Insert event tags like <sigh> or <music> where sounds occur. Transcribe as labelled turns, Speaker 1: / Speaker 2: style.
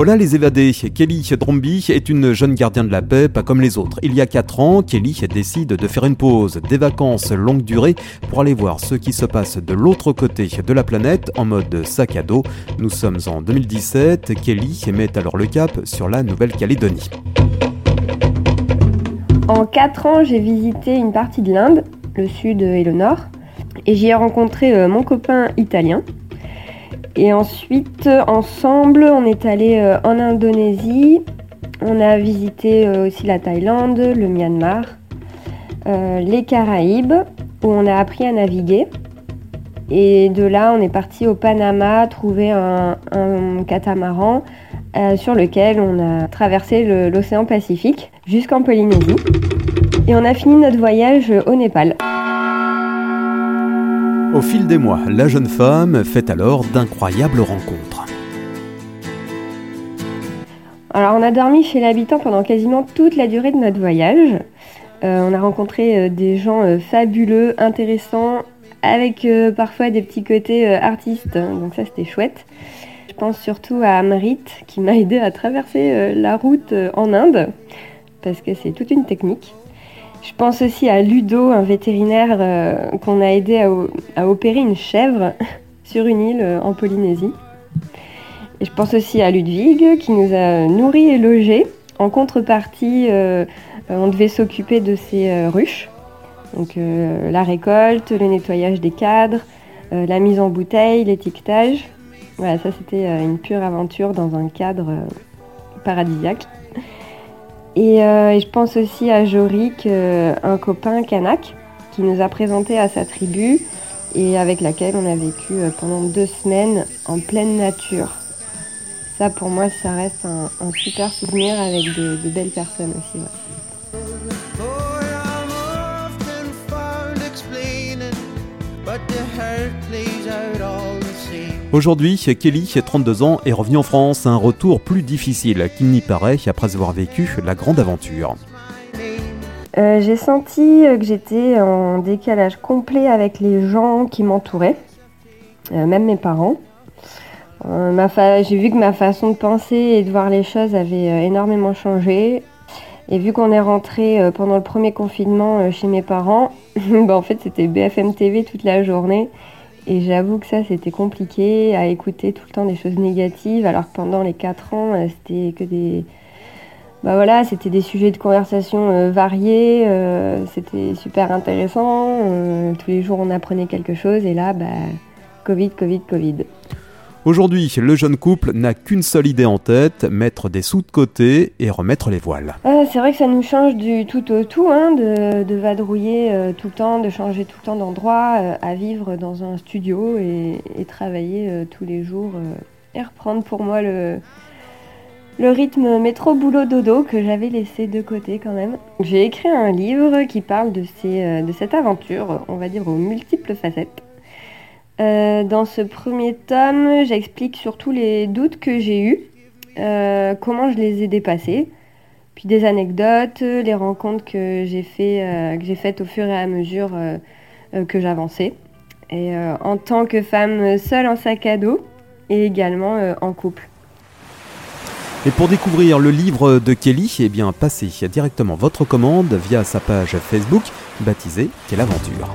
Speaker 1: Hola les évadés, Kelly Dromby est une jeune gardienne de la paix, pas comme les autres. Il y a 4 ans, Kelly décide de faire une pause, des vacances longue durée, pour aller voir ce qui se passe de l'autre côté de la planète en mode sac à dos. Nous sommes en 2017, Kelly met alors le cap sur la Nouvelle-Calédonie.
Speaker 2: En 4 ans, j'ai visité une partie de l'Inde, le sud et le nord, et j'y ai rencontré euh, mon copain italien. Et ensuite, ensemble, on est allé euh, en Indonésie. On a visité euh, aussi la Thaïlande, le Myanmar, euh, les Caraïbes, où on a appris à naviguer. Et de là, on est parti au Panama trouver un, catamaran sur lequel on a traversé l'océan Pacifique jusqu'en Polynésie. Et on a fini notre voyage au Népal.
Speaker 1: Au fil des mois, la jeune femme fait alors d'incroyables rencontres.
Speaker 2: Alors on a dormi chez l'habitant pendant quasiment toute la durée de notre voyage. Euh, on a rencontré euh, des gens euh, fabuleux, intéressants, avec parfois des petits côtés artistes, donc ça c'était chouette. Je pense surtout à Amrit qui m'a aidé à traverser la route en Inde, parce que c'est toute une technique. Je pense aussi à Ludo, un vétérinaire euh, qu'on a aidé à, opérer une chèvre <laughs> sur une île euh, en Polynésie. Et je pense aussi à Ludwig qui nous a nourris et logés. En contrepartie, euh, on devait s'occuper de ces ruches. Donc la récolte, le nettoyage des cadres, la mise en bouteille, l'étiquetage. Voilà, ça c'était une pure aventure dans un cadre paradisiaque. Euh, et, je pense aussi à Jorik, euh, un copain kanak, qui nous a présenté à sa tribu et avec laquelle on a vécu euh, pendant deux semaines en pleine nature. Ça, pour moi, ça reste un, super souvenir avec de, belles personnes aussi.
Speaker 1: Aujourd'hui, Kelly, 32 ans, est revenu en France, un retour plus difficile qu'il n'y paraît après avoir vécu la grande aventure.
Speaker 2: Euh, j'ai senti que j'étais en décalage complet avec les gens qui m'entouraient, euh, même mes parents. Euh, j'ai vu que ma façon de penser et de voir les choses avait énormément changé. Et vu qu'on est rentré pendant le premier confinement chez mes parents, <laughs> bah, en fait c'était BFM TV toute la journée. Et j'avoue que ça, c'était compliqué à écouter tout le temps des choses négatives, alors que pendant les quatre ans, euh, c'était que des. Bah voilà, c'était des sujets de conversation euh, variés, euh, c'était super intéressant. tous les jours, on apprenait quelque chose, et là, bah, Covid, Covid, Covid.
Speaker 1: Aujourd'hui, le jeune couple n'a qu'une seule idée en tête, mettre des sous de côté et remettre les voiles.
Speaker 2: Ah, c'est vrai que ça nous change du tout au tout, hein, de, vadrouiller euh, tout le temps, de changer tout le temps d'endroit, euh, à vivre dans un studio et, travailler euh, tous les jours et reprendre pour moi le, rythme métro-boulot-dodo que j'avais laissé de côté quand même. J'ai écrit un livre qui parle de cette aventure, on va dire aux multiples facettes. Euh, dans ce premier tome, j'explique surtout les doutes que j'ai eus, euh, comment je les ai dépassés, puis des anecdotes, les rencontres que j'ai fait, euh, que j'ai faites au fur et à mesure que j'avançais, et en tant que femme seule en sac à dos et également en couple.
Speaker 1: Et pour découvrir le livre de Kelly, eh bien, passez directement votre commande via sa page Facebook baptisée Quelle aventure.